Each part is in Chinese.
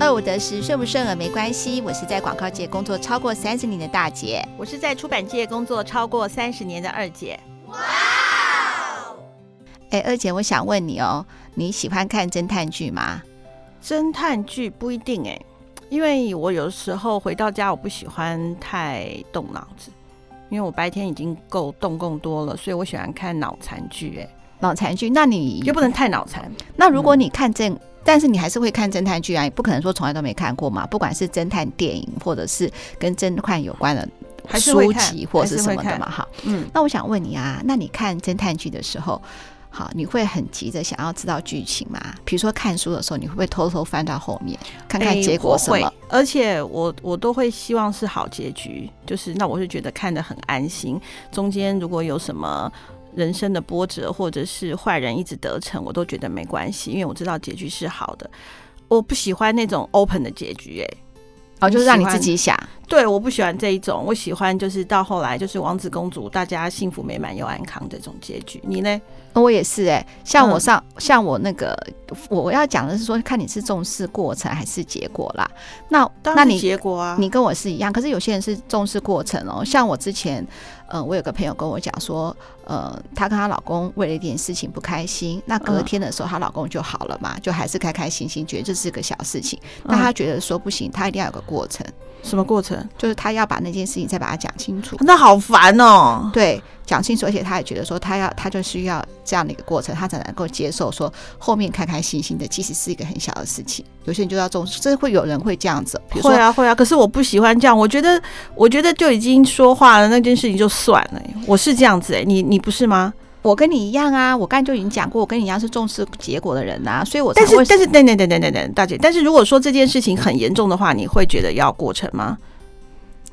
二五得十，顺不顺耳没关系。我是在广告界工作超过三十年的大姐，我是在出版界工作超过三十年的二姐。哇！哎，二姐，我想问你哦，你喜欢看侦探剧吗？侦探剧不一定哎，因为我有时候回到家，我不喜欢太动脑子，因为我白天已经够动更多了，所以我喜欢看脑残剧。哎，脑残剧，那你又不能太脑残。那如果你看这。嗯但是你还是会看侦探剧啊，也不可能说从来都没看过嘛。不管是侦探电影，或者是跟侦探有关的书籍，或者是什么的嘛。哈，嗯。那我想问你啊，那你看侦探剧的时候，好，你会很急着想要知道剧情吗？比如说看书的时候，你会不会偷偷翻到后面看看结果什么？欸、而且我我都会希望是好结局，就是那我是觉得看得很安心。中间如果有什么。人生的波折，或者是坏人一直得逞，我都觉得没关系，因为我知道结局是好的。我不喜欢那种 open 的结局，哎，哦，就是让你自己想。对，我不喜欢这一种，我喜欢就是到后来就是王子公主大家幸福美满又安康这种结局。你呢？我也是哎、欸，像我上、嗯、像我那个，我要讲的是说，看你是重视过程还是结果啦。那那你结果啊，你跟我是一样，可是有些人是重视过程哦。像我之前，嗯、呃，我有个朋友跟我讲说，呃，她跟她老公为了一点事情不开心，那隔天的时候她老公就好了嘛，就还是开开心心，觉得这是个小事情。那她觉得说不行，她一定要有个过程。什么过程？就是她要把那件事情再把它讲清楚。那好烦哦。对，讲清楚，而且他也觉得说，他要他就需要这样的一个过程，他才能够接受说后面开开心心的，其实是一个很小的事情。有些人就要重视，这会有人会这样子。会啊，会啊。可是我不喜欢这样，我觉得，我觉得就已经说话了，那件事情就算了。我是这样子哎，你你不是吗？我跟你一样啊，我刚才就已经讲过，我跟你一样是重视结果的人呐、啊，所以我但是但是等等等等等等，大姐，但是如果说这件事情很严重的话，你会觉得要过程吗？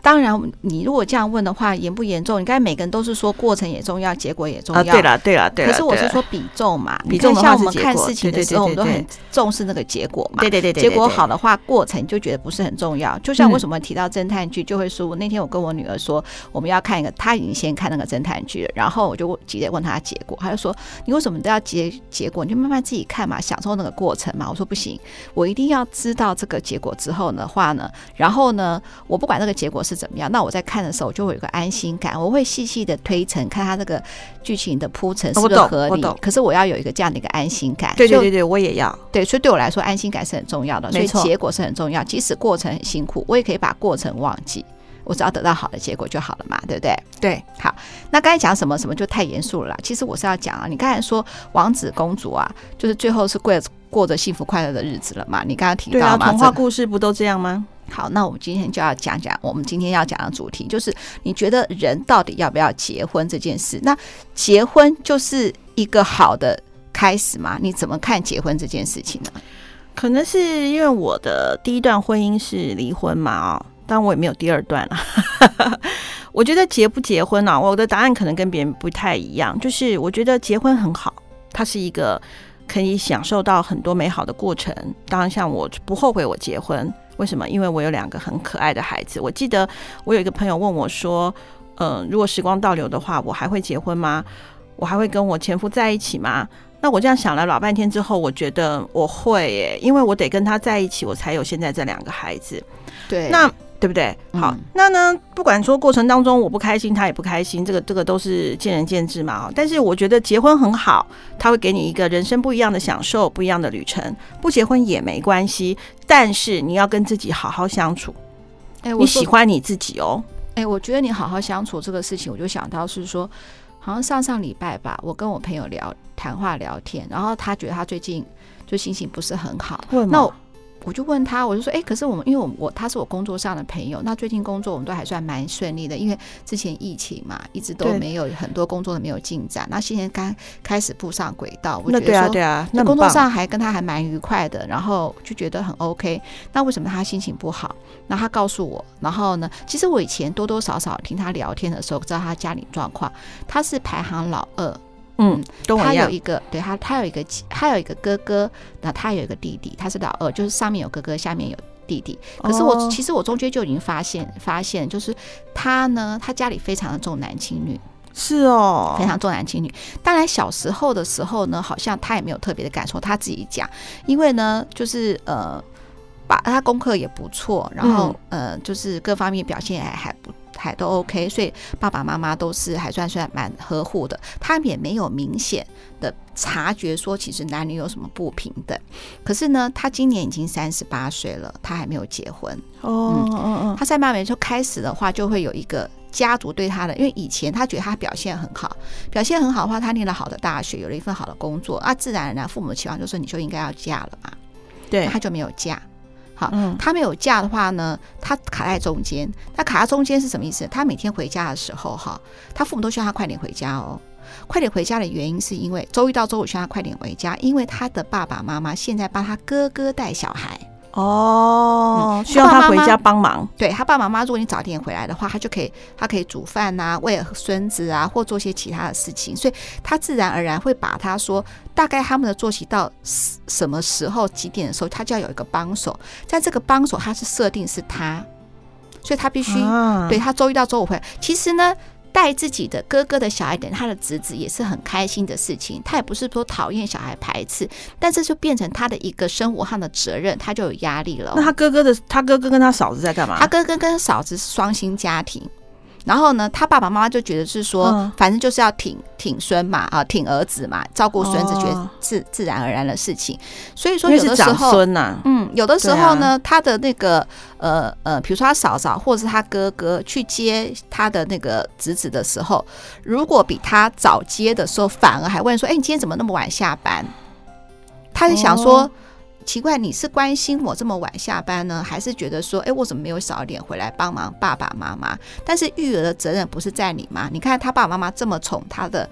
当然，你如果这样问的话，严不严重？你看每个人都是说过程也重要，结果也重要。对了，对了，对了。可是我是说比重嘛，比重像我们看事情的时候，我们都很重视那个结果嘛。对对对对。结果好的话，过程就觉得不是很重要。就像为什么提到侦探剧，就会说，那天我跟我女儿说，我们要看一个，她已经先看那个侦探剧了，然后我就急着问她结果，她就说，你为什么都要结结果？你就慢慢自己看嘛，享受那个过程嘛。我说不行，我一定要知道这个结果之后的话呢，然后呢，我不管那个结果是怎么样，那我在看。的时候就会有个安心感，我会细细的推陈，看他这个剧情的铺陈是不是合理。可是我要有一个这样的一个安心感。对对对对，我也要。对，所以对我来说，安心感是很重要的。所以结果是很重要，即使过程很辛苦，我也可以把过程忘记，我只要得到好的结果就好了嘛，对不对？对，好。那刚才讲什么什么就太严肃了啦。其实我是要讲啊，你刚才说王子公主啊，就是最后是过过着幸福快乐的日子了嘛？你刚刚提到嘛，童话故事不都这样吗？好，那我们今天就要讲讲我们今天要讲的主题，就是你觉得人到底要不要结婚这件事？那结婚就是一个好的开始吗？你怎么看结婚这件事情呢？可能是因为我的第一段婚姻是离婚嘛，哦，但我也没有第二段了。我觉得结不结婚呢？我的答案可能跟别人不太一样，就是我觉得结婚很好，它是一个可以享受到很多美好的过程。当然，像我不后悔我结婚。为什么？因为我有两个很可爱的孩子。我记得我有一个朋友问我说：“嗯、呃，如果时光倒流的话，我还会结婚吗？我还会跟我前夫在一起吗？”那我这样想了老半天之后，我觉得我会耶，因为我得跟他在一起，我才有现在这两个孩子。对，那。对不对？好，嗯、那呢？不管说过程当中我不开心，他也不开心，这个这个都是见仁见智嘛。但是我觉得结婚很好，他会给你一个人生不一样的享受，不一样的旅程。不结婚也没关系，但是你要跟自己好好相处。哎，你喜欢你自己哦。哎，我觉得你好好相处这个事情，我就想到是说，好像上上礼拜吧，我跟我朋友聊谈话聊天，然后他觉得他最近就心情不是很好。那我。就问他，我就说，哎，可是我们，因为我我他是我工作上的朋友，那最近工作我们都还算蛮顺利的，因为之前疫情嘛，一直都没有很多工作都没有进展，那现在刚开始步上轨道，我觉得说，对啊，对啊，那工作上还跟他还蛮愉快的，然后就觉得很 OK。那为什么他心情不好？那他告诉我，然后呢，其实我以前多多少少听他聊天的时候，知道他家里状况，他是排行老二。嗯，他有一个，对他，他有一个，他有一个哥哥，那他有一个弟弟，他是老二，就是上面有哥哥，下面有弟弟。可是我、哦、其实我中间就已经发现，发现就是他呢，他家里非常的重男轻女，是哦，非常重男轻女。当然小时候的时候呢，好像他也没有特别的感受，他自己讲，因为呢，就是呃。把他功课也不错，然后、嗯、呃，就是各方面表现还还不还都 OK，所以爸爸妈妈都是还算算蛮呵护的，他们也没有明显的察觉说其实男女有什么不平等。可是呢，他今年已经三十八岁了，他还没有结婚。哦，嗯嗯嗯，他在慢慢就开始的话，就会有一个家族对他的，因为以前他觉得他表现很好，表现很好的话，他念了好的大学，有了一份好的工作啊，自然而然父母的期望就是你就应该要嫁了嘛。对，他就没有嫁。好，嗯，他没有嫁的话呢，他卡在中间。他卡在中间是什么意思？他每天回家的时候，哈，他父母都希望他快点回家哦。快点回家的原因是因为周一到周五希望他快点回家，因为他的爸爸妈妈现在帮他哥哥带小孩。哦，需要他回家帮忙。对他爸爸妈妈，如果你早点回来的话，他就可以，他可以煮饭呐、啊，喂孙子啊，或做些其他的事情，所以他自然而然会把他说，大概他们的作息到什么时候几点的时候，他就要有一个帮手，在这个帮手他是设定是他，所以他必须、啊、对他周一到周五回来。其实呢。带自己的哥哥的小孩，等他的侄子也是很开心的事情。他也不是说讨厌小孩排斥，但这就变成他的一个生活上的责任，他就有压力了。那他哥哥的，他哥哥跟他嫂子在干嘛？他哥哥跟嫂子是双薪家庭。然后呢，他爸爸妈妈就觉得是说，嗯、反正就是要挺挺孙嘛，啊，挺儿子嘛，照顾孙子，觉得自、哦、自然而然的事情。所以说，有的时候，孙呐、啊，嗯，有的时候呢，啊、他的那个呃呃，比如说他嫂嫂或者是他哥哥去接他的那个侄子的时候，如果比他早接的时候，反而还问说，哎，你今天怎么那么晚下班？他就想说。哦奇怪，你是关心我这么晚下班呢，还是觉得说，哎，我怎么没有早点回来帮忙爸爸妈妈？但是育儿的责任不是在你吗？你看他爸爸妈妈这么宠他的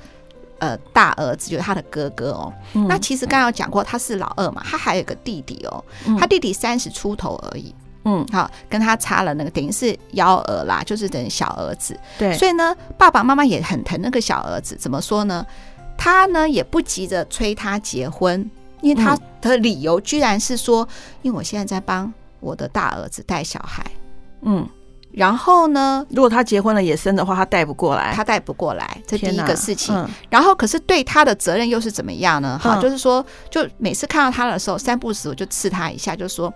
呃大儿子，就是他的哥哥哦。嗯、那其实刚刚有讲过，他是老二嘛，他还有个弟弟哦，嗯、他弟弟三十出头而已。嗯，好，跟他差了那个，等于是幺儿啦，就是等于小儿子。对，所以呢，爸爸妈妈也很疼那个小儿子。怎么说呢？他呢也不急着催他结婚。因为他的理由居然是说，因为我现在在帮我的大儿子带小孩，嗯，然后呢，如果他结婚了也生的话，他带不过来，他带不过来，这第一个事情。嗯、然后可是对他的责任又是怎么样呢？哈，就是说，就每次看到他的时候，三不时我就刺他一下，就说，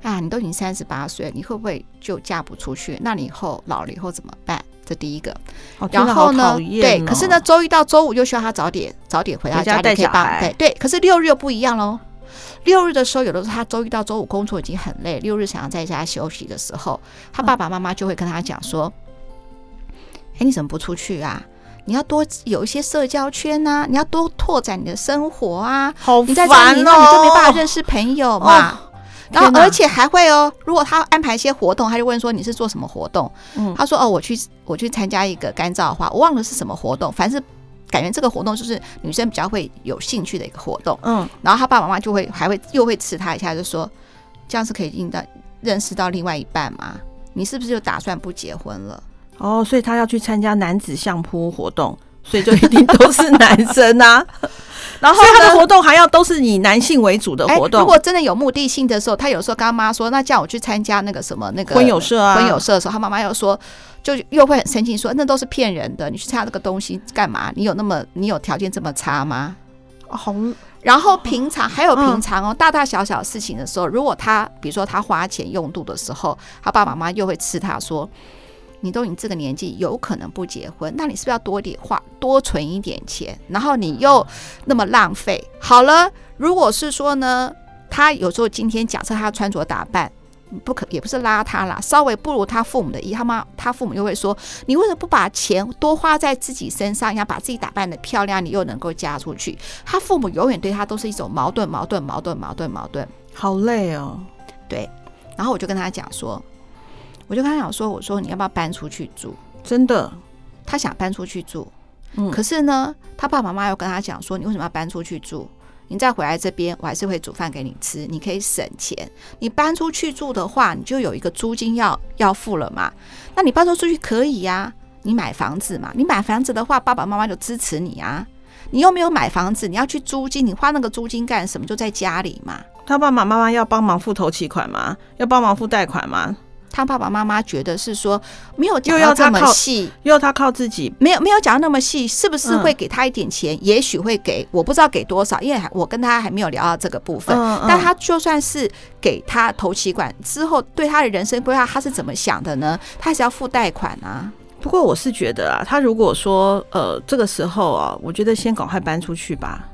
啊，你都已经三十八岁，你会不会就嫁不出去？那你以后老了以后怎么办？这第一个，哦、然后呢，哦、对，可是呢，周一到周五又需要他早点早点回到家里可以帮，对对。可是六日又不一样喽，六日的时候，有的时候他周一到周五工作已经很累，六日想要在家休息的时候，他爸爸妈妈就会跟他讲说：“哎、嗯，你怎么不出去啊？你要多有一些社交圈呐、啊，你要多拓展你的生活啊。好烦哦，你在家里那你就没办法认识朋友嘛。哦”然后，而且还会哦，如果他安排一些活动，他就问说，你是做什么活动？嗯，他说哦，我去我去参加一个干燥花，我忘了是什么活动，反正是感觉这个活动就是女生比较会有兴趣的一个活动。嗯，然后他爸爸妈妈就会还会又会刺他一下，就说这样是可以认到认识到另外一半吗？你是不是就打算不结婚了？哦，所以他要去参加男子相扑活动。所以就一定都是男生啊，然后他的活动还要都是以男性为主的活动。如果真的有目的性的时候，他有时候跟他妈说：“那叫我去参加那个什么那个婚友社啊。”婚友社的时候，他妈妈又说，就又会很生气，说：“那都是骗人的，你去参加那个东西干嘛？你有那么你有条件这么差吗？”好，然后平常还有平常哦，大大小小事情的时候，如果他比如说他花钱用度的时候，他爸爸妈妈又会吃他说。你都你这个年纪有可能不结婚，那你是不是要多点花多存一点钱？然后你又那么浪费。好了，如果是说呢，他有时候今天假设他穿着打扮不可也不是邋遢啦，稍微不如他父母的意，他妈他父母又会说，你为什么不把钱多花在自己身上，要把自己打扮的漂亮，你又能够嫁出去？他父母永远对他都是一种矛盾，矛盾，矛盾，矛盾，矛盾，好累哦。对，然后我就跟他讲说。我就跟他讲说：“我说你要不要搬出去住？真的，他想搬出去住。嗯，可是呢，他爸爸妈妈又跟他讲说：你为什么要搬出去住？你再回来这边，我还是会煮饭给你吃，你可以省钱。你搬出去住的话，你就有一个租金要要付了嘛。那你搬出去可以呀，你买房子嘛。你买房子的话，爸爸妈妈就支持你啊。你又没有买房子，你要去租金，你花那个租金干什么？就在家里嘛。他爸爸妈妈要帮忙付头期款吗？要帮忙付贷款吗？”他爸爸妈妈觉得是说没有讲到这么细，又要他靠自己，没有没有讲到那么细，是不是会给他一点钱？嗯、也许会给，我不知道给多少，因为我跟他还没有聊到这个部分。嗯嗯、但他就算是给他投期款之后，对他的人生规划他是怎么想的呢？他还是要付贷款啊。不过我是觉得啊，他如果说呃这个时候啊，我觉得先赶快搬出去吧。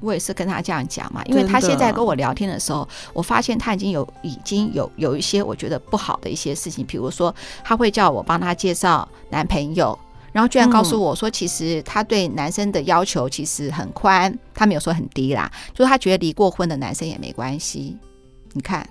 我也是跟他这样讲嘛，因为他现在跟我聊天的时候，我发现他已经有已经有有一些我觉得不好的一些事情，比如说他会叫我帮他介绍男朋友，然后居然告诉我说，其实他对男生的要求其实很宽，他没有说很低啦，就是他觉得离过婚的男生也没关系。你看，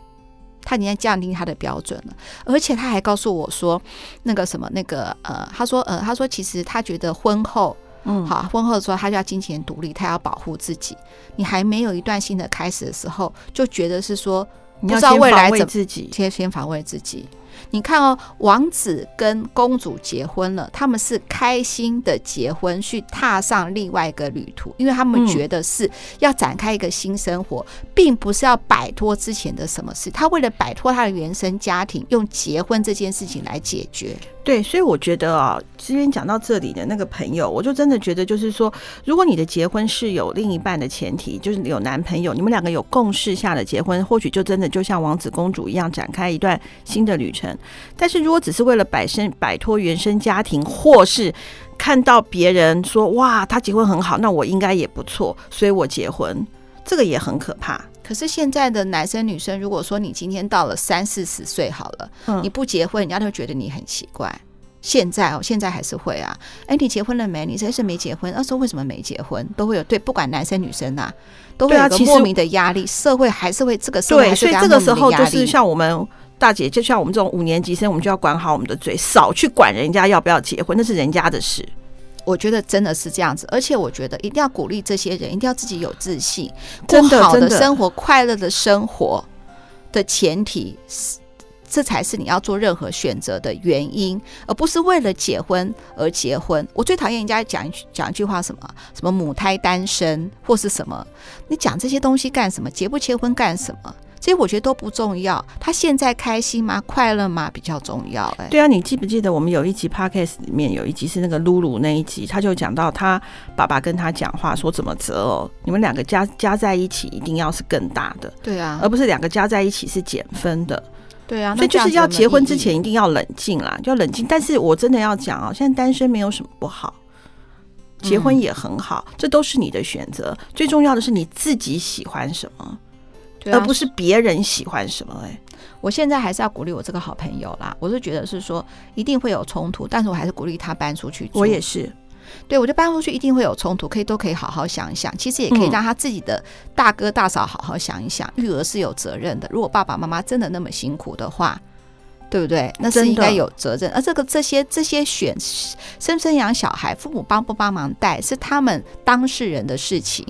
他已经在降低他的标准了，而且他还告诉我说，那个什么那个呃，他说呃，他说其实他觉得婚后。嗯，好，婚后的时候他就要金钱独立，他要保护自己。你还没有一段新的开始的时候，就觉得是说，不知道未来怎么自己先先防卫自己。你看哦，王子跟公主结婚了，他们是开心的结婚，去踏上另外一个旅途，因为他们觉得是要展开一个新生活，并不是要摆脱之前的什么事。他为了摆脱他的原生家庭，用结婚这件事情来解决。对，所以我觉得啊，今天讲到这里的那个朋友，我就真的觉得，就是说，如果你的结婚是有另一半的前提，就是有男朋友，你们两个有共识下的结婚，或许就真的就像王子公主一样，展开一段新的旅程。但是如果只是为了摆身摆脱原生家庭，或是看到别人说哇，他结婚很好，那我应该也不错，所以我结婚，这个也很可怕。可是现在的男生女生，如果说你今天到了三四十岁好了，嗯，你不结婚，人家都会觉得你很奇怪。现在哦，现在还是会啊。哎，你结婚了没？你真是没结婚？那时候为什么没结婚？都会有对，不管男生女生呐，都会有个莫名的压力。社会还是会这个社会，所以这个时候就是像我们大姐，就像我们这种五年级生，我们就要管好我们的嘴，少去管人家要不要结婚，那是人家的事。我觉得真的是这样子，而且我觉得一定要鼓励这些人，一定要自己有自信，真的过好的生活，快乐的生活的前提是，这才是你要做任何选择的原因，而不是为了结婚而结婚。我最讨厌人家讲讲一句话，什么什么母胎单身或是什么，你讲这些东西干什么？结不结婚干什么？其实我觉得都不重要，他现在开心吗？快乐吗？比较重要。哎，对啊，你记不记得我们有一集 podcast 里面有一集是那个露露那一集，他就讲到他爸爸跟他讲话说怎么择偶，你们两个加加在一起一定要是更大的，对啊，而不是两个加在一起是减分的，对啊，所以就是要结婚之前一定要冷静啦，就要冷静。但是我真的要讲啊，现在单身没有什么不好，结婚也很好，这都是你的选择，最重要的是你自己喜欢什么。而不是别人喜欢什么哎、欸，我现在还是要鼓励我这个好朋友啦。我是觉得是说一定会有冲突，但是我还是鼓励他搬出去住。我也是，对，我就搬出去一定会有冲突，可以都可以好好想一想。其实也可以让他自己的大哥大嫂好好想一想，育儿是有责任的。如果爸爸妈妈真的那么辛苦的话，对不对？那是应该有责任。而这个这些这些选生生养小孩，父母帮不帮忙带是他们当事人的事情。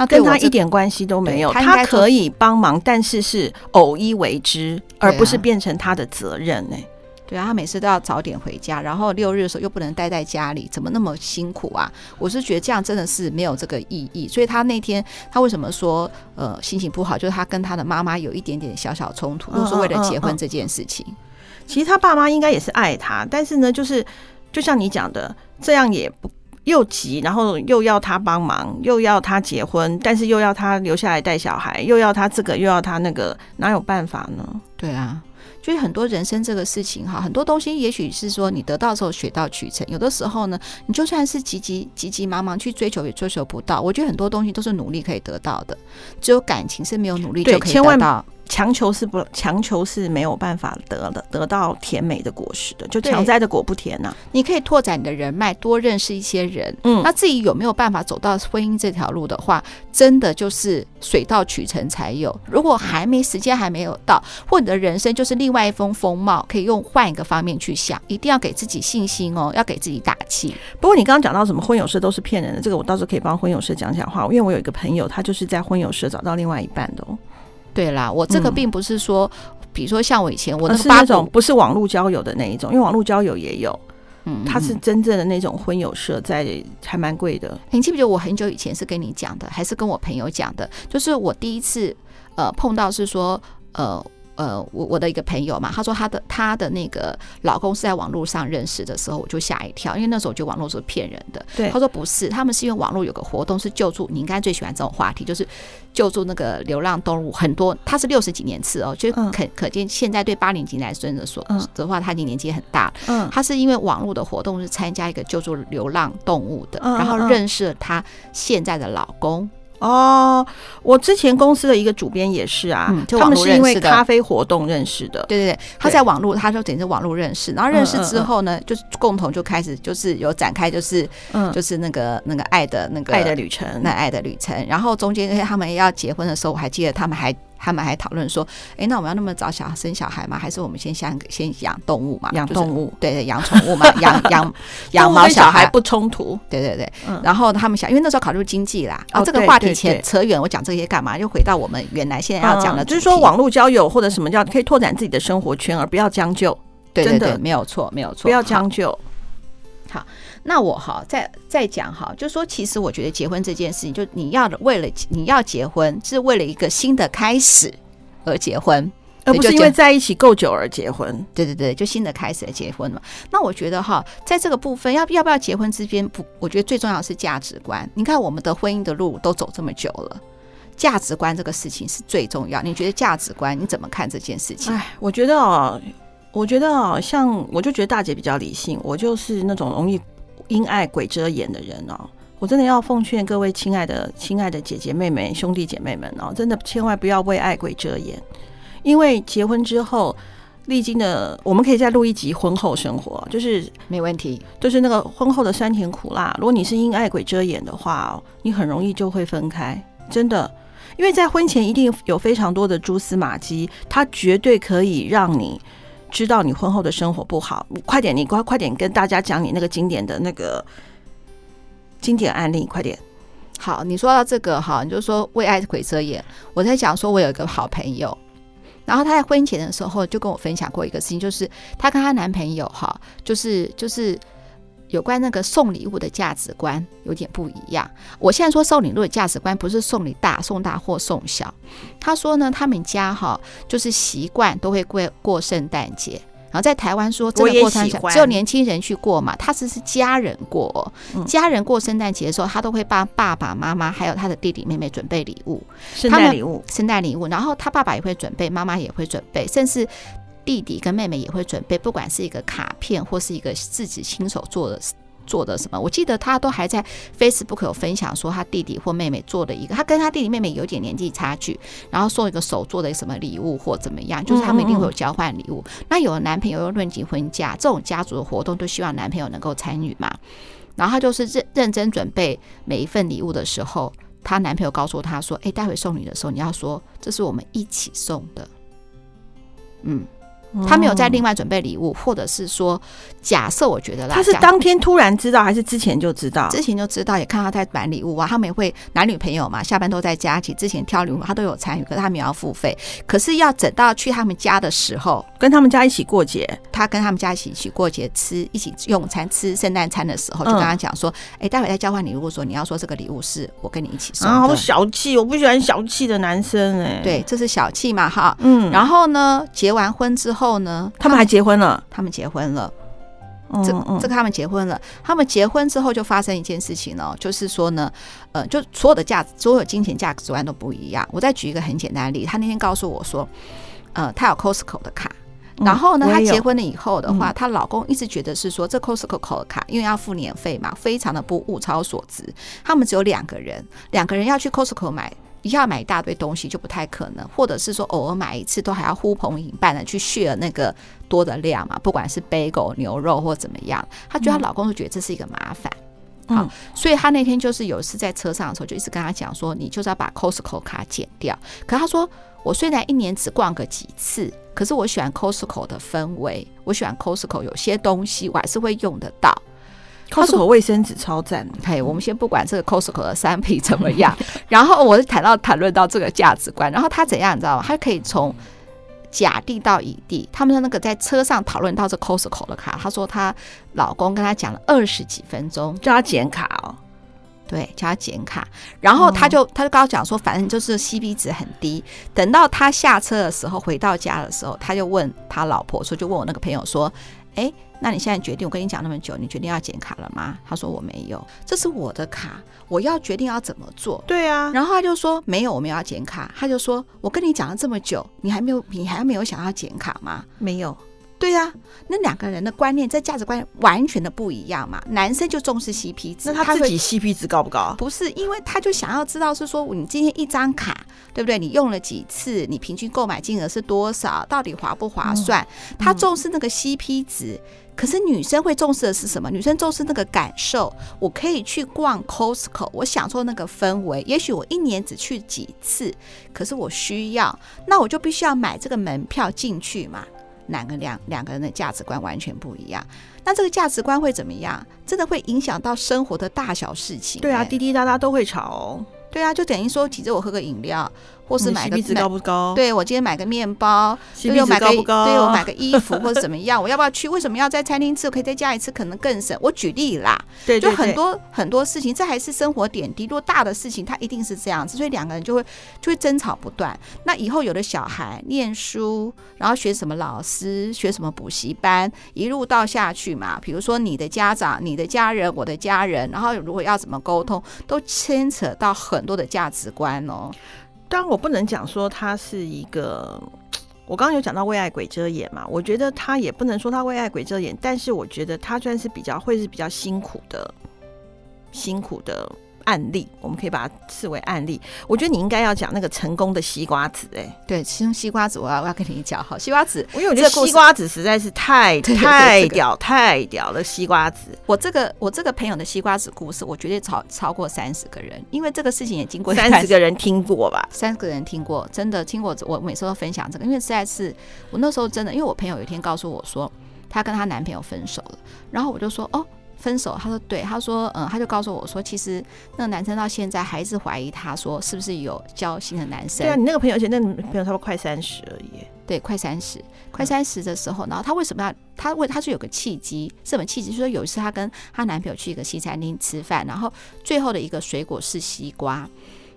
那跟他一点关系都没有，他，他可以帮忙，但是是偶一为之，而不是变成他的责任呢、欸。对啊，他每次都要早点回家，然后六日的时候又不能待在家里，怎么那么辛苦啊？我是觉得这样真的是没有这个意义。所以他那天他为什么说呃心情不好？就是他跟他的妈妈有一点点小小冲突，就是为了结婚这件事情。嗯嗯嗯。其实他爸妈应该也是爱他，但是呢，就是就像你讲的，这样也不。又急，然后又要他帮忙，又要他结婚，但是又要他留下来带小孩，又要他这个，又要他那个，哪有办法呢？对啊，就是很多人生这个事情哈，很多东西也许是说你得到的时候水到渠成，有的时候呢，你就算是急急急急忙忙去追求，也追求不到。我觉得很多东西都是努力可以得到的，只有感情是没有努力就可以得到。强求是不强求是没有办法得的，得到甜美的果实的，就强摘的果不甜呐、啊。你可以拓展你的人脉，多认识一些人。嗯，那自己有没有办法走到婚姻这条路的话，真的就是水到渠成才有。如果还没时间还没有到，或你的人生就是另外一风风貌，可以用换一个方面去想，一定要给自己信心哦，要给自己打气。不过你刚刚讲到什么婚友社都是骗人的，这个我到时候可以帮婚友社讲讲话，因为我有一个朋友，他就是在婚友社找到另外一半的哦。对啦，我这个并不是说，嗯、比如说像我以前我的是那种不是网络交友的那一种，因为网络交友也有，嗯，它是真正的那种婚友社，在还蛮贵的。你记不记得我很久以前是跟你讲的，还是跟我朋友讲的？就是我第一次呃碰到是说呃呃，我我的一个朋友嘛，她说她的她的那个老公是在网络上认识的时候，我就吓一跳，因为那时候我觉得网络是骗人的。对，她说不是，他们是因为网络有个活动是救助，你应该最喜欢这种话题，就是救助那个流浪动物，很多他是六十几年次哦，就可可见现在对八零级来说的说的话，他已经年纪很大。嗯，他是因为网络的活动是参加一个救助流浪动物的，然后认识了他现在的老公。哦，我之前公司的一个主编也是啊，嗯、他们是因为咖啡活动认识的。对对对，他在网络，他说等于是网络认识，然后认识之后呢，嗯嗯嗯就是共同就开始就是有展开，就是嗯，就是那个那个爱的那个爱的旅程，那爱的旅程。然后中间他们要结婚的时候，我还记得他们还。他们还讨论说：“哎，那我们要那么早小生小孩吗？还是我们先先先养动物嘛？养动物，对对，养宠物嘛，养养养毛小孩不冲突。对对对。然后他们想，因为那时候考虑经济啦。然后这个话题前扯远，我讲这些干嘛？又回到我们原来现在要讲的，就是说网络交友或者什么叫可以拓展自己的生活圈，而不要将就。对对对，没有错，没有错，不要将就。好。”那我哈再再讲哈，就是说其实我觉得结婚这件事情，就你要为了你要结婚，是为了一个新的开始而结婚，而不是因为在一起够久而结婚。对对对，就新的开始而结婚嘛。那我觉得哈，在这个部分要要不要结婚之间，不，我觉得最重要的是价值观。你看我们的婚姻的路都走这么久了，价值观这个事情是最重要。你觉得价值观你怎么看这件事情？哎，我觉得哦，我觉得啊，像我就觉得大姐比较理性，我就是那种容易。因爱鬼遮眼的人哦，我真的要奉劝各位亲爱的、亲爱的姐姐妹妹、兄弟姐妹们哦，真的千万不要为爱鬼遮眼，因为结婚之后历经的，我们可以再录一集婚后生活，就是没问题，就是那个婚后的酸甜苦辣。如果你是因爱鬼遮眼的话哦，你很容易就会分开，真的，因为在婚前一定有非常多的蛛丝马迹，它绝对可以让你。知道你婚后的生活不好，快点，你快快点跟大家讲你那个经典的那个经典案例，快点。好，你说到这个哈，你就说为爱鬼遮眼。我在讲说，我有一个好朋友，然后她在婚前的时候就跟我分享过一个事情，就是她跟她男朋友哈，就是就是。有关那个送礼物的价值观有点不一样。我现在说送礼物的价值观不是送礼大、送大或送小。他说呢，他们家哈就是习惯都会过过圣诞节，然后在台湾说真的过圣诞节只有年轻人去过嘛，他只是家人过，家人过圣诞节的时候，他都会帮爸爸妈妈还有他的弟弟妹妹准备礼物，圣诞礼物，圣诞礼物。然后他爸爸也会准备，妈妈也会准备，甚至。弟弟跟妹妹也会准备，不管是一个卡片或是一个自己亲手做的做的什么，我记得他都还在 Facebook 有分享说他弟弟或妹妹做的一个，他跟他弟弟妹妹有点年纪差距，然后送一个手做的什么礼物或怎么样，就是他们一定会有交换礼物。那有了男朋友又论及婚嫁，这种家族的活动都希望男朋友能够参与嘛。然后他就是认认真准备每一份礼物的时候，他男朋友告诉他说：“哎，待会送你的时候，你要说这是我们一起送的。”嗯。他没有再另外准备礼物，或者是说，假设我觉得啦，他是当天突然知道，还是之前就知道？之前就知道，也看到他在买礼物啊。他们也会男女朋友嘛，下班都在家一起，之前挑礼物他都有参与，可是他们也要付费。可是要等到去他们家的时候，跟他们家一起过节，他跟他们家一起一起过节，吃一起用餐，吃圣诞餐的时候，就跟他讲说：“哎、嗯，待会再交换礼物的时候，你要说这个礼物是我跟你一起送。”啊，好小气，我不喜欢小气的男生哎、欸。对，这是小气嘛，哈。嗯。然后呢，结完婚之后呢，他们。还结婚了，他们结婚了，这这个他们结婚了，他们结婚之后就发生一件事情哦，就是说呢，呃，就所有的价值，所有金钱价值观都不一样。我再举一个很简单的例子，他那天告诉我说，呃，他有 Costco 的卡，然后呢，他结婚了以后的话，她老公一直觉得是说这 Costco 的卡，因为要付年费嘛，非常的不物超所值。他们只有两个人，两个人要去 Costco 买。一下买一大堆东西就不太可能，或者是说偶尔买一次都还要呼朋引伴的去 share 那个多的量嘛，不管是 bagel 牛肉或怎么样，她觉得她老公就觉得这是一个麻烦，嗯、好，所以她那天就是有一次在车上的时候就一直跟她讲说，你就是要把 Costco 卡剪掉。可她说，我虽然一年只逛个几次，可是我喜欢 Costco 的氛围，我喜欢 Costco 有些东西我还是会用得到。Costco 卫生纸超赞，嘿，我们先不管这个 Costco 的商品怎么样，然后我是谈到谈论到这个价值观，然后他怎样你知道吗？他可以从甲地到乙地，他们的那个在车上讨论到这 Costco 的卡，他说她老公跟他讲了二十几分钟，叫他剪卡哦，对，叫他剪卡。然后他就、哦、他就跟我讲说，反正就是 C B 值很低。等到他下车的时候，回到家的时候，他就问他老婆说，就问我那个朋友说，哎，那你现在决定？我跟你讲那么久，你决定要剪卡了吗？他说我没有，这是我的卡，我要决定要怎么做。对啊。然后他就说没有，我们要剪卡。他就说，我跟你讲了这么久，你还没有，你还没有想要剪卡吗？没有。对呀、啊，那两个人的观念在价值观完全的不一样嘛。男生就重视 CP 值，那他自己 CP 值高不高？不是，因为他就想要知道是说，你今天一张卡，对不对？你用了几次？你平均购买金额是多少？到底划不划算？嗯、他重视那个 CP 值。嗯、可是女生会重视的是什么？女生重视那个感受。我可以去逛 Costco，我享受那个氛围。也许我一年只去几次，可是我需要，那我就必须要买这个门票进去嘛。两个两两个人的价值观完全不一样，那这个价值观会怎么样？真的会影响到生活的大小事情。对啊，滴滴答答都会吵哦。对啊，就等于说，挤着我喝个饮料。或是买个 CP 值高不高？对，我今天买个面包对我买个？对，我买个衣服或者怎么样？我要不要去？为什么要在餐厅吃？我可以在家里吃，可能更省。我举例啦，对，对，对，就很多很多事情，这还是生活点滴。如果大的事情，它一定是这样子，所以两个人就会就会争吵不断。那以后有的小孩念书，然后学什么老师，学什么补习班，一路到下去嘛。比如说你的家长、你的家人、我的家人，然后如果要怎么沟通，都牵扯到很多的价值观哦。当然，我不能讲说他是一个，我刚刚有讲到为爱鬼遮眼嘛，我觉得他也不能说他为爱鬼遮眼，但是我觉得他算是比较会是比较辛苦的，辛苦的。案例，我们可以把它视为案例。我觉得你应该要讲那个成功的西瓜子，哎，对，其中西瓜子，我要我要跟你讲，好，西瓜子，因为我觉得西瓜子实在是太太屌太屌了，西瓜子。我这个我这个朋友的西瓜子故事，我绝对超超过三十个人，因为这个事情也经过三十个人听过吧，三十个人听过，真的听过。我每次都分享这个，因为实在是我那时候真的，因为我朋友有一天告诉我说，她跟她男朋友分手了，然后我就说，哦。分手，他说对，他说嗯，他就告诉我说，其实那个男生到现在还是怀疑，他说是不是有交新的男生？对啊，你那个朋友，而且那个朋友差不多快三十而已，对，快三十，快三十的时候，然后他为什么要？他为他是有个契机，什么契机？就是说有一次他跟他男朋友去一个西餐厅吃饭，然后最后的一个水果是西瓜，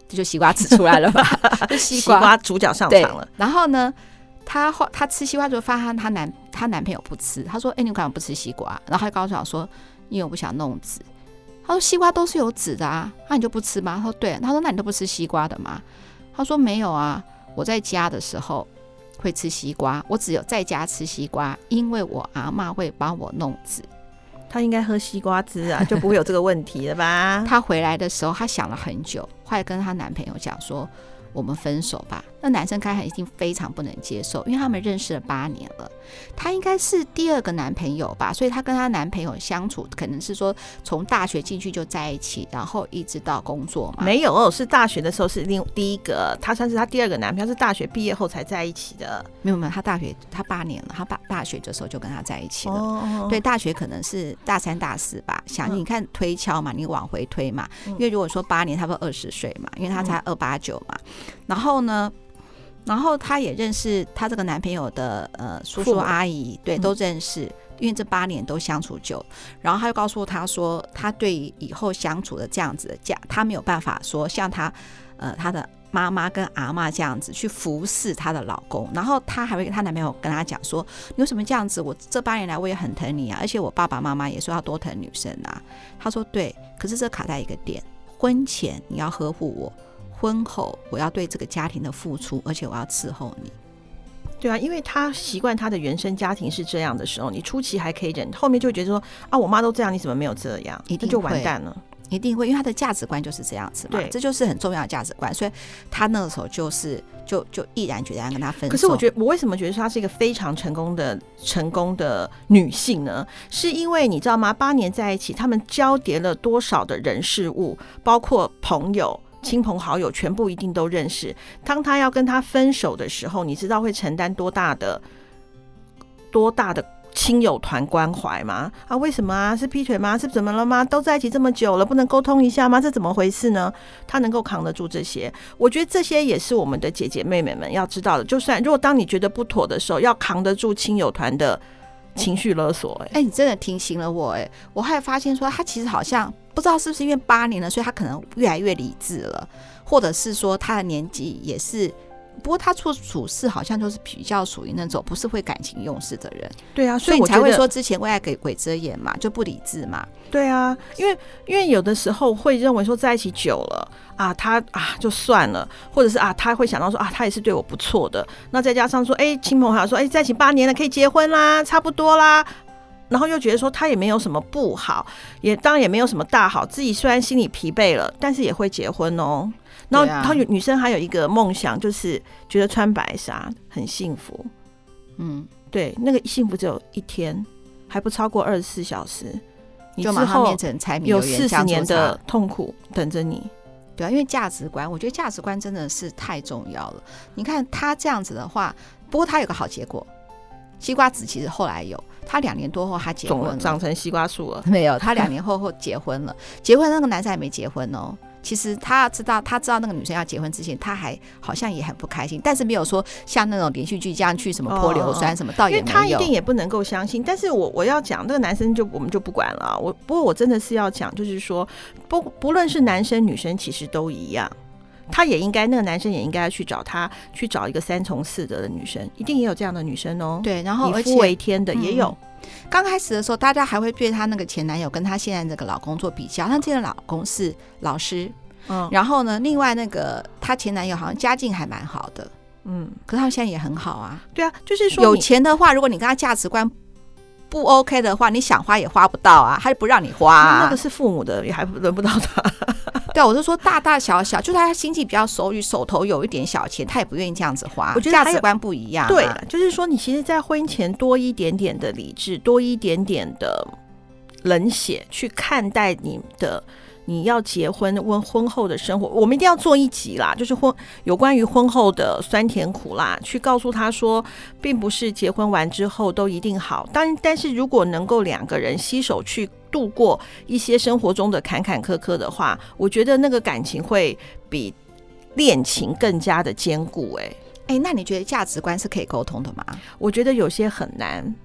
这就西瓜吃出来了吧？就西瓜，主角上场了。然后呢，他后他吃西瓜之后发现他男他男朋友不吃，他说：“哎，你为什么不吃西瓜？”然后他就告诉我说。因为我不想弄籽，他说西瓜都是有籽的啊，那你就不吃吗？他说对，他说那你都不吃西瓜的吗？他说没有啊，我在家的时候会吃西瓜，我只有在家吃西瓜，因为我阿妈会帮我弄籽。他应该喝西瓜汁啊，就不会有这个问题了吧？他回来的时候，他想了很久，后来跟他男朋友讲说。我们分手吧。那男生开始一定非常不能接受，因为他们认识了八年了，他应该是第二个男朋友吧，所以她跟她男朋友相处可能是说从大学进去就在一起，然后一直到工作嘛。没有，是大学的时候是另第一个，他算是他第二个男朋友，是大学毕业后才在一起的。没有没有，他大学他八年了，他大大学的时候就跟他在一起了。哦，对，大学可能是大三大四吧。想你看推敲嘛，你往回推嘛，因为如果说八年，他不多二十岁嘛，因为他才二八九嘛。然后呢，然后她也认识她这个男朋友的呃叔叔阿姨，对，都认识，因为这八年都相处久。然后她又告诉她说，她对以后相处的这样子的家，她没有办法说像她呃她的妈妈跟阿妈这样子去服侍她的老公。然后她还会跟她男朋友跟她讲说，你为什么这样子？我这八年来我也很疼你啊，而且我爸爸妈妈也说要多疼女生啊。她说对，可是这卡在一个点，婚前你要呵护我。婚后我要对这个家庭的付出，而且我要伺候你。对啊，因为他习惯他的原生家庭是这样的时候，你初期还可以忍，后面就觉得说啊，我妈都这样，你怎么没有这样？一定就完蛋了，一定会，因为他的价值观就是这样子嘛。对，这就是很重要的价值观，所以他那个时候就是就就毅然决然跟他分手。可是我觉得，我为什么觉得她是一个非常成功的成功的女性呢？是因为你知道吗？八年在一起，他们交叠了多少的人事物，包括朋友。亲朋好友全部一定都认识。当他要跟他分手的时候，你知道会承担多大的多大的亲友团关怀吗？啊，为什么啊？是劈腿吗？是怎么了吗？都在一起这么久了，不能沟通一下吗？这怎么回事呢？他能够扛得住这些，我觉得这些也是我们的姐姐妹妹们要知道的。就算如果当你觉得不妥的时候，要扛得住亲友团的情绪勒索、欸。哎，你真的提醒了我、欸。哎，我还发现说，他其实好像不知道是不是因为八年了，所以他可能越来越理智了，或者是说他的年纪也是。不过他处处事好像就是比较属于那种不是会感情用事的人，对啊，所以你才会说之前为爱给鬼遮眼嘛，就不理智嘛。对啊，因为因为有的时候会认为说在一起久了啊，他啊就算了，或者是啊他会想到说啊他也是对我不错的，那再加上说哎亲朋好友说哎在一起八年了可以结婚啦，差不多啦，然后又觉得说他也没有什么不好，也当然也没有什么大好，自己虽然心里疲惫了，但是也会结婚哦。然后，她有女生还有一个梦想，就是觉得穿白纱很幸福。嗯，对，那个幸福只有一天，还不超过二十四小时，你之后有四十年的痛苦等着你。对啊，因为价值观，我觉得价值观真的是太重要了。你看他这样子的话，不过他有个好结果，西瓜子其实后来有，他两年多后他结婚了，长成西瓜树了。没有，他两年后后结婚了，结婚那个男生还没结婚哦。其实他知道，他知道那个女生要结婚之前，他还好像也很不开心，但是没有说像那种连续剧这样去什么泼硫酸什么，倒也没有。因为他一定也不能够相信。但是我我要讲那个男生就我们就不管了。我不过我真的是要讲，就是说不不论是男生女生，其实都一样。他也应该那个男生也应该要去找他去找一个三从四德的女生，一定也有这样的女生哦。对，然后以夫为天的也有。嗯刚开始的时候，大家还会对她那个前男友跟她现在这个老公做比较。她现在老公是老师，嗯，然后呢，另外那个她前男友好像家境还蛮好的，嗯，可是他们现在也很好啊。对啊，就是说有钱的话，如果你跟他价值观不 OK 的话，你想花也花不到啊，他就不让你花啊。那个是父母的，也还轮不到他。对啊，我是说大大小小，就他经济比较手裕，手头有一点小钱，他也不愿意这样子花。我觉得价值观不一样啊。对，就是说你其实，在婚前多一点点的理智，多一点点的冷血去看待你的。你要结婚问婚后的生活，我们一定要做一集啦，就是婚有关于婚后的酸甜苦辣，去告诉他说，并不是结婚完之后都一定好。但但是如果能够两个人携手去度过一些生活中的坎坎坷坷的话，我觉得那个感情会比恋情更加的坚固。哎哎，那你觉得价值观是可以沟通的吗？我觉得有些很难。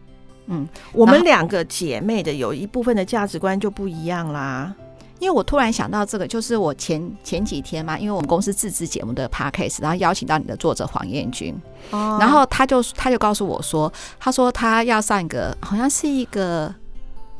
嗯，我们两个姐妹的有一部分的价值观就不一样啦。因为我突然想到这个，就是我前前几天嘛，因为我们公司自制节目的 podcast，然后邀请到你的作者黄彦君，哦，然后他就他就告诉我说，他说他要上一个好像是一个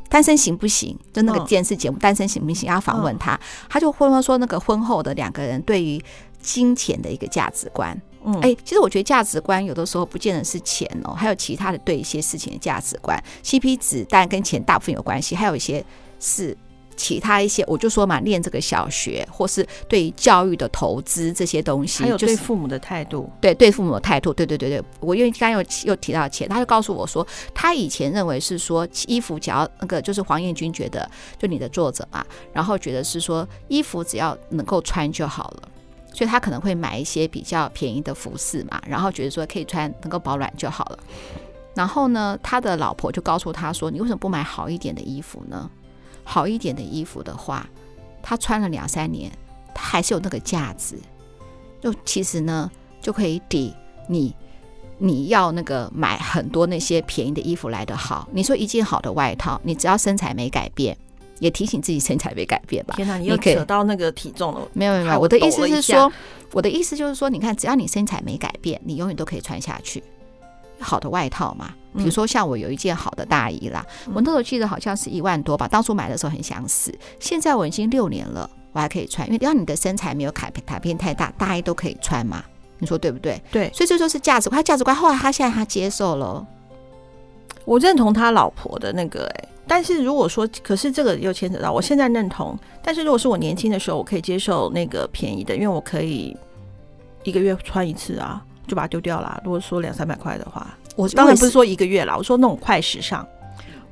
单身行不行，就那个电视节目单身行不行，要访问他，他就会问说那个婚后的两个人对于金钱的一个价值观，嗯，哎，其实我觉得价值观有的时候不见得是钱哦，还有其他的对一些事情的价值观，CP 值当然跟钱大部分有关系，还有一些是。其他一些，我就说嘛，念这个小学，或是对于教育的投资这些东西，还有对父母的态度，对对父母的态度，对对对对。我因为刚刚又又提到钱，他就告诉我说，他以前认为是说衣服只要那个，就是黄彦军觉得，就你的作者嘛，然后觉得是说衣服只要能够穿就好了，所以他可能会买一些比较便宜的服饰嘛，然后觉得说可以穿，能够保暖就好了。然后呢，他的老婆就告诉他说，你为什么不买好一点的衣服呢？好一点的衣服的话，他穿了两三年，他还是有那个价值。就其实呢，就可以抵你你要那个买很多那些便宜的衣服来的好。你说一件好的外套，你只要身材没改变，也提醒自己身材没改变吧。天哪，你又扯到那个体重了。没有没有没有，我的意思是说，我的意思就是说，你看，只要你身材没改变，你永远都可以穿下去。好的外套嘛，比如说像我有一件好的大衣啦，嗯、我那时候记得好像是一万多吧，当初买的时候很想死，现在我已经六年了，我还可以穿，因为只要你的身材没有改改变太大，大衣都可以穿嘛，你说对不对？对，所以这就是价值观，价值观后来他现在他接受了，我认同他老婆的那个哎、欸，但是如果说，可是这个又牵扯到我现在认同，但是如果是我年轻的时候，我可以接受那个便宜的，因为我可以一个月穿一次啊。就把它丢掉了。如果说两三百块的话，我当然不是说一个月啦，我说那种快时尚。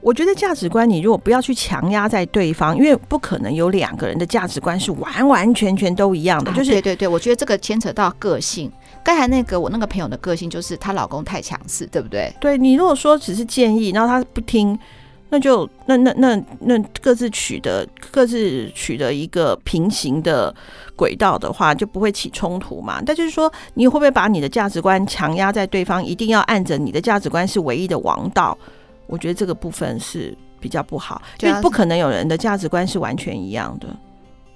我觉得价值观，你如果不要去强压在对方，因为不可能有两个人的价值观是完完全全都一样的。就是、啊、对对对，我觉得这个牵扯到个性。刚才那个我那个朋友的个性就是她老公太强势，对不对？对，你如果说只是建议，然后他不听。那就那那那那各自取得各自取得一个平行的轨道的话，就不会起冲突嘛。但就是说，你会不会把你的价值观强压在对方，一定要按着你的价值观是唯一的王道？我觉得这个部分是比较不好，因为不可能有人的价值观是完全一样的。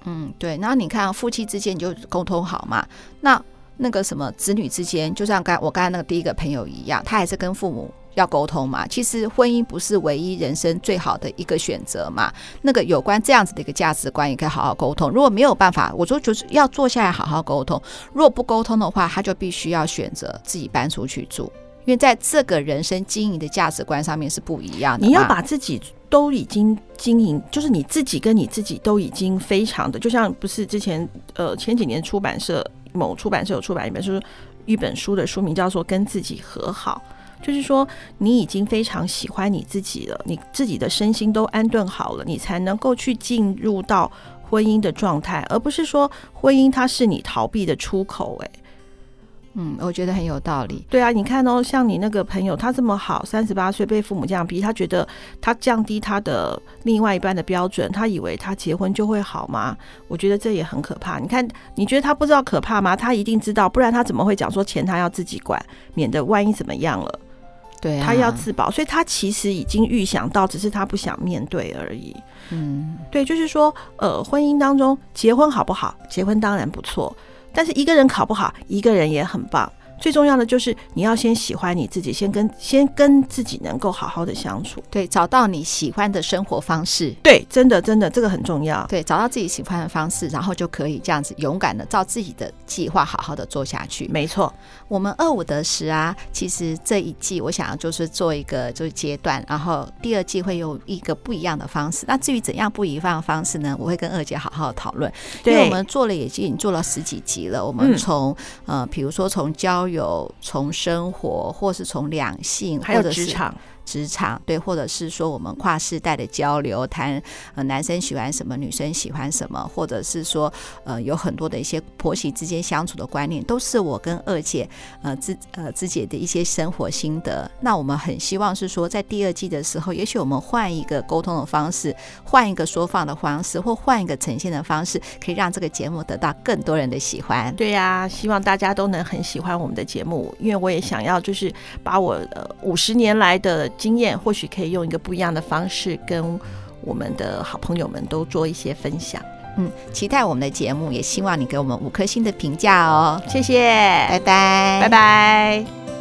嗯，对。然后你看夫妻之间你就沟通好嘛，那那个什么子女之间，就像刚我刚才那个第一个朋友一样，他还是跟父母。要沟通嘛？其实婚姻不是唯一人生最好的一个选择嘛。那个有关这样子的一个价值观，也可以好好沟通。如果没有办法，我说就是要坐下来好好沟通。如果不沟通的话，他就必须要选择自己搬出去住，因为在这个人生经营的价值观上面是不一样的。你要把自己都已经经营，就是你自己跟你自己都已经非常的，就像不是之前呃前几年出版社某出版社有出版一本书，一本书的书名叫做《跟自己和好》。就是说，你已经非常喜欢你自己了，你自己的身心都安顿好了，你才能够去进入到婚姻的状态，而不是说婚姻它是你逃避的出口。诶，嗯，我觉得很有道理。对啊，你看哦，像你那个朋友，他这么好，三十八岁被父母这样逼，他觉得他降低他的另外一半的标准，他以为他结婚就会好吗？我觉得这也很可怕。你看，你觉得他不知道可怕吗？他一定知道，不然他怎么会讲说钱他要自己管，免得万一怎么样了？对、啊，他要自保，所以他其实已经预想到，只是他不想面对而已。嗯，对，就是说，呃，婚姻当中结婚好不好？结婚当然不错，但是一个人考不好，一个人也很棒。最重要的就是你要先喜欢你自己，先跟先跟自己能够好好的相处，对，找到你喜欢的生活方式，对，真的真的这个很重要，对，找到自己喜欢的方式，然后就可以这样子勇敢的照自己的计划好好的做下去。没错，我们二五得十啊，其实这一季我想要就是做一个就是阶段，然后第二季会有一个不一样的方式。那至于怎样不一样的方式呢？我会跟二姐好好讨论，因为我们做了已经做了十几集了，我们从、嗯、呃，比如说从交有从生活，或是从两性，还有职场。职场对，或者是说我们跨世代的交流，谈呃男生喜欢什么，女生喜欢什么，或者是说呃有很多的一些婆媳之间相处的观念，都是我跟二姐呃之呃之姐的一些生活心得。那我们很希望是说，在第二季的时候，也许我们换一个沟通的方式，换一个说放的方式，或换一个呈现的方式，可以让这个节目得到更多人的喜欢。对呀、希望大家都能很喜欢我们的节目，因为我也想要就是把我五十年来的。经验或许可以用一个不一样的方式跟我们的好朋友们都做一些分享。嗯，期待我们的节目，也希望你给我们五颗星的评价哦。谢谢，拜拜，拜拜。